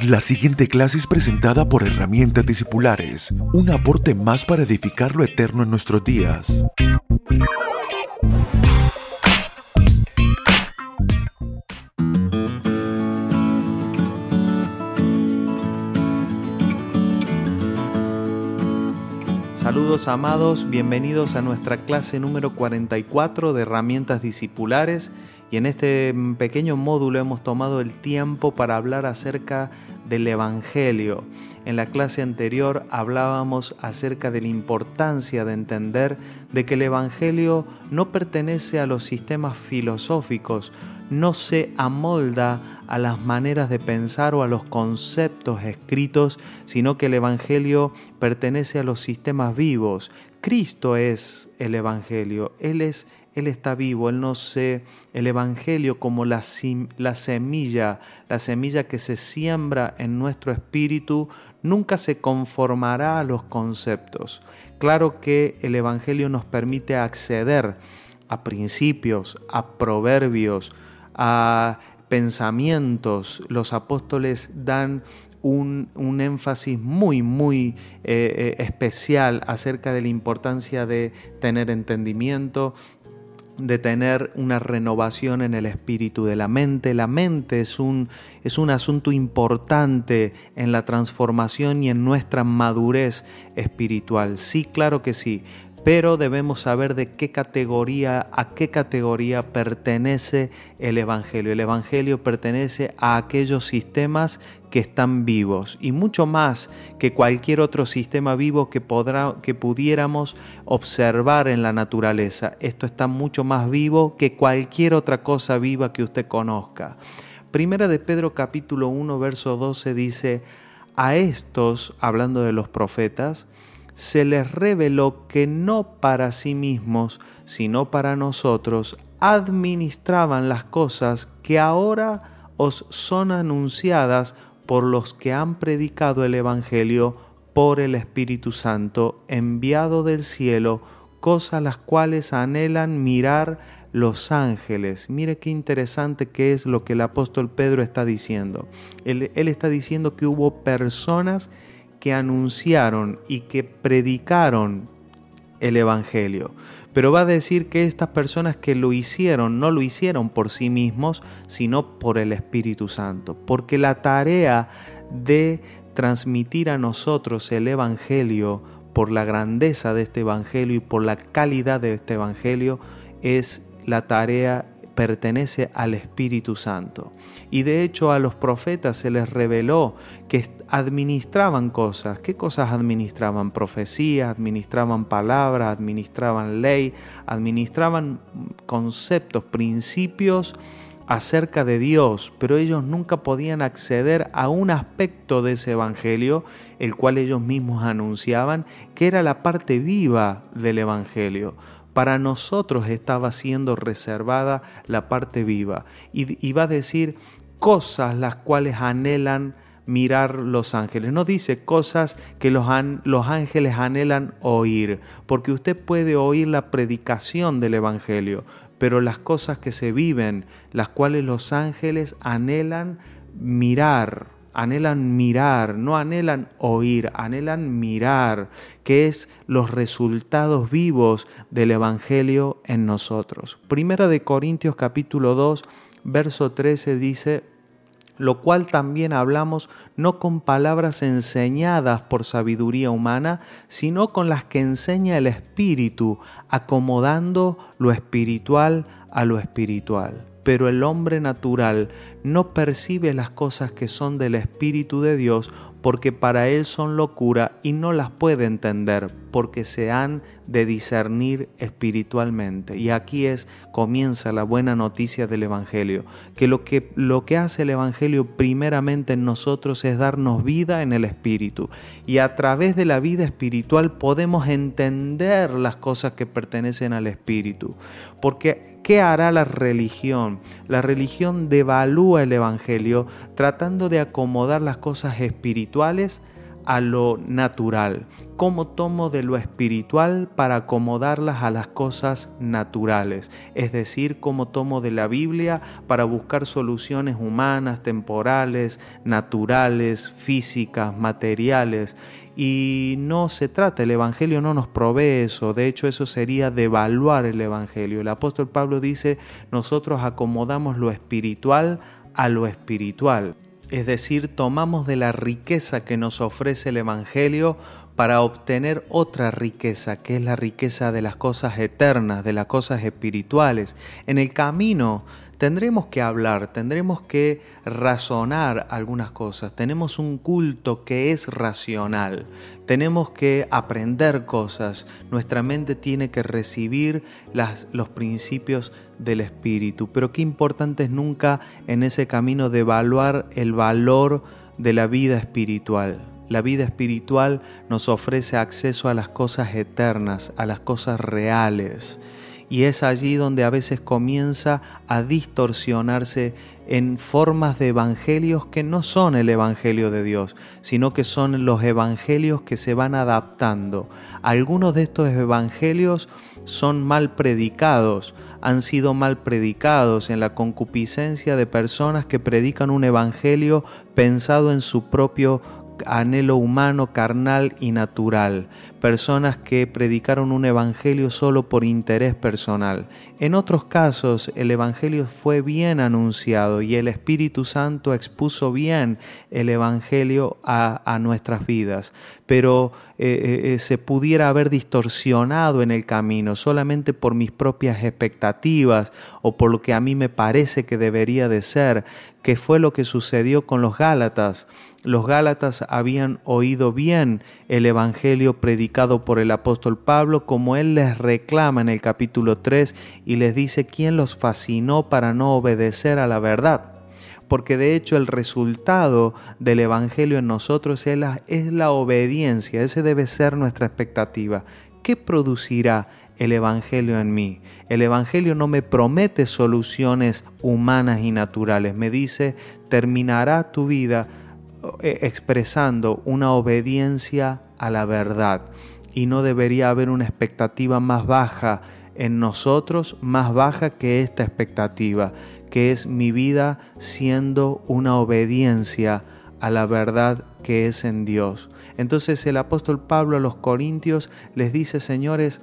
La siguiente clase es presentada por Herramientas Discipulares, un aporte más para edificar lo eterno en nuestros días. Saludos amados, bienvenidos a nuestra clase número 44 de herramientas discipulares y en este pequeño módulo hemos tomado el tiempo para hablar acerca del Evangelio. En la clase anterior hablábamos acerca de la importancia de entender de que el Evangelio no pertenece a los sistemas filosóficos, no se amolda a las maneras de pensar o a los conceptos escritos, sino que el Evangelio pertenece a los sistemas vivos. Cristo es el Evangelio, Él es él está vivo, Él no se, el Evangelio como la, la, semilla, la semilla que se siembra en nuestro espíritu, nunca se conformará a los conceptos. Claro que el Evangelio nos permite acceder a principios, a proverbios, a pensamientos. Los apóstoles dan un, énfasis muy, muy eh, eh, especial acerca de la importancia de tener entendimiento, de tener una renovación en el espíritu de la mente. La mente es un, es un asunto importante en la transformación y en nuestra madurez espiritual. Sí, claro que sí, pero debemos saber de qué categoría, a qué categoría pertenece el Evangelio. El Evangelio pertenece a aquellos sistemas que están vivos y mucho más que cualquier otro sistema vivo que, pudiéramos observar en la naturaleza. Esto está mucho más vivo que cualquier otra cosa viva que usted conozca. Primera de Pedro capítulo 1 verso 12 dice, a estos, hablando de los profetas, se les reveló que no para sí mismos, sino para nosotros, administraban las cosas que ahora os son anunciadas por los que han predicado el Evangelio por el Espíritu Santo enviado del cielo, cosas las cuales anhelan mirar los ángeles. Mire qué interesante que es lo que el apóstol Pedro está diciendo. Él, él está diciendo que hubo personas anunciaron y que predicaron el Evangelio. Pero va a decir que estas personas que lo hicieron no lo hicieron por sí mismos, sino por el Espíritu Santo. Porque la tarea de transmitir a nosotros el Evangelio por la grandeza de este Evangelio y por la calidad de este Evangelio es la tarea pertenece al Espíritu Santo. Y de hecho a los profetas se les reveló que administraban cosas. ¿Qué cosas administraban? Profecías, administraban palabras, administraban ley, administraban conceptos, principios acerca de Dios, pero ellos nunca podían acceder a un aspecto de ese Evangelio, el cual ellos mismos anunciaban, que era la parte viva del Evangelio para nosotros estaba siendo reservada la parte viva. Y, va a decir cosas las cuales anhelan mirar los ángeles. No dice cosas que los, los, ángeles anhelan oír, porque usted puede oír la predicación del Evangelio, pero las cosas que se viven, las cuales los ángeles anhelan mirar, anhelan mirar, no anhelan oír, anhelan mirar, que es los resultados vivos del Evangelio en nosotros. Primera de Corintios capítulo 2, verso 13 dice, lo cual también hablamos no con palabras enseñadas por sabiduría humana, sino con las que enseña el Espíritu, acomodando lo espiritual a lo espiritual pero el hombre natural no percibe las cosas que son del Espíritu de Dios porque para él son locura y no las puede entender porque se han de discernir espiritualmente. Y aquí es comienza la buena noticia del evangelio, que lo que lo que hace el evangelio primeramente en nosotros es darnos vida en el espíritu y a través de la vida espiritual podemos entender las cosas que pertenecen al espíritu. Porque ¿qué hará la religión? La religión devalúa el evangelio tratando de acomodar las cosas espirituales a lo natural? ¿Cómo tomo de lo espiritual para acomodarlas a las cosas naturales? Es decir, cómo tomo de la Biblia para buscar soluciones humanas, temporales, naturales, físicas, materiales. Y no se trata, el Evangelio no nos provee eso, de hecho eso sería devaluar el Evangelio. El apóstol Pablo dice, nosotros acomodamos lo espiritual a lo espiritual. Es decir, tomamos de la riqueza que nos ofrece el Evangelio para obtener otra riqueza, que es la riqueza de las cosas eternas, de las cosas espirituales. En el camino tendremos que hablar, tendremos que razonar algunas cosas, tenemos un culto que es racional, tenemos que aprender cosas, nuestra mente tiene que recibir los principios del Espíritu, pero qué importante es nunca en ese camino de evaluar el valor de la vida espiritual. La vida espiritual nos ofrece acceso a las cosas eternas, a las cosas reales y es allí donde a veces comienza a distorsionarse en formas de evangelios que no son el evangelio de Dios, sino que son los evangelios que se van adaptando. Algunos de estos evangelios son mal predicados, han sido mal predicados en la concupiscencia de personas que predican un evangelio pensado en su propio anhelo humano, carnal y natural, personas que predicaron un evangelio solo por interés personal. En otros casos el evangelio fue bien anunciado y el Espíritu Santo expuso bien el evangelio a, nuestras vidas, pero eh, eh, eh, se pudiera haber distorsionado en el camino solamente por mis propias expectativas o por lo que a mí me parece que debería de ser, que fue lo que sucedió con los Gálatas. Los Gálatas habían oído bien el Evangelio predicado por el apóstol Pablo, como él les reclama en el capítulo 3 y les dice quién los fascinó para no obedecer a la verdad. Porque de hecho el resultado del Evangelio en nosotros es la, es la obediencia, ese debe ser nuestra expectativa. ¿Qué producirá el Evangelio en mí? El Evangelio no me promete soluciones humanas y naturales, me dice, terminará tu vida expresando una obediencia a la verdad y no debería haber una expectativa más baja en nosotros, más baja que esta expectativa, que es mi vida siendo una obediencia a la verdad que es en Dios. Entonces el apóstol Pablo a los Corintios les dice, señores,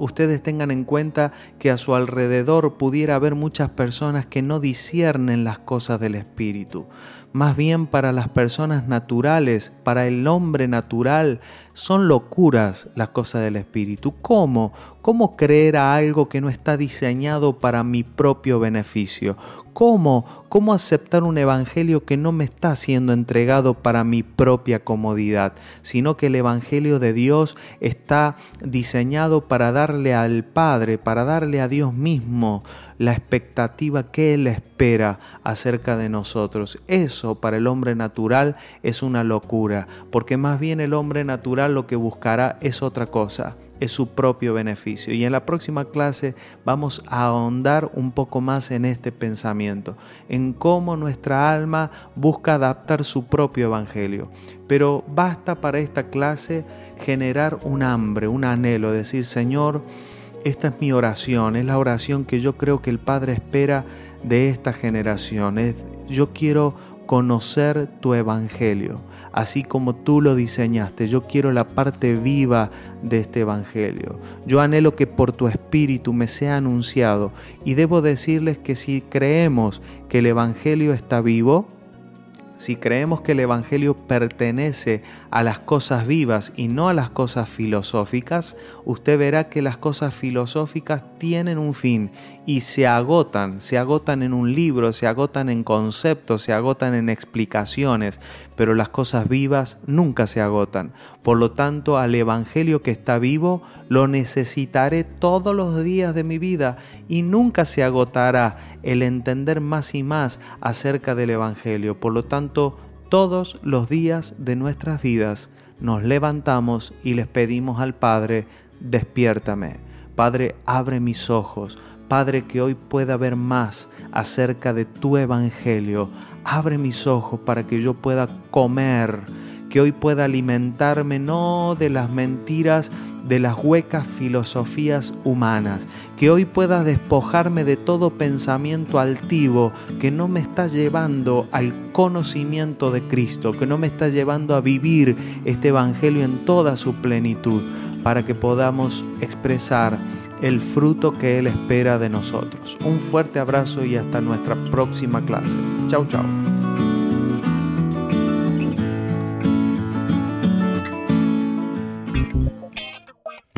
ustedes tengan en cuenta que a su alrededor pudiera haber muchas personas que no disciernen las cosas del Espíritu. Más bien para las personas naturales, para el hombre natural, son locuras las cosas del Espíritu. ¿Cómo? ¿Cómo creer a algo que no está diseñado para mi propio beneficio? ¿Cómo? ¿Cómo aceptar un evangelio que no me está siendo entregado para mi propia comodidad, sino que el evangelio de Dios está diseñado para darle al Padre, para darle a Dios mismo la expectativa que Él espera acerca de nosotros? Eso para el hombre natural es una locura, porque más bien el hombre natural lo que buscará es otra cosa es su propio beneficio. Y en la próxima clase vamos a ahondar un poco más en este pensamiento, en cómo nuestra alma busca adaptar su propio evangelio. Pero basta para esta clase generar un hambre, un anhelo, decir, Señor, esta es mi oración, es la oración que yo creo que el Padre espera de esta generación. yo quiero conocer tu evangelio así como tú lo diseñaste. Yo quiero la parte viva de este Evangelio. Yo anhelo que por tu Espíritu me sea anunciado y debo decirles que si creemos que el Evangelio está vivo, si creemos que el Evangelio pertenece a las cosas vivas y no a las cosas filosóficas, usted verá que las cosas filosóficas tienen un fin y se agotan, se agotan en un libro, se agotan en conceptos, se agotan en explicaciones, pero las cosas vivas nunca se agotan. Por lo tanto, al Evangelio que está vivo lo necesitaré todos los días de mi vida y nunca se agotará el entender más y más acerca del Evangelio. Por lo tanto, todos los días de nuestras vidas nos levantamos y les pedimos al Padre, despiértame. Padre, abre mis ojos. Padre, que hoy pueda ver más acerca de tu Evangelio. Abre mis ojos para que yo pueda comer que hoy pueda alimentarme no de las mentiras, de las huecas filosofías humanas, que hoy pueda despojarme de todo pensamiento altivo que no me está llevando al conocimiento de Cristo, que no me está llevando a vivir este Evangelio en toda su plenitud, para que podamos expresar el fruto que Él espera de nosotros. Un fuerte abrazo y hasta nuestra próxima clase. Chau, chau.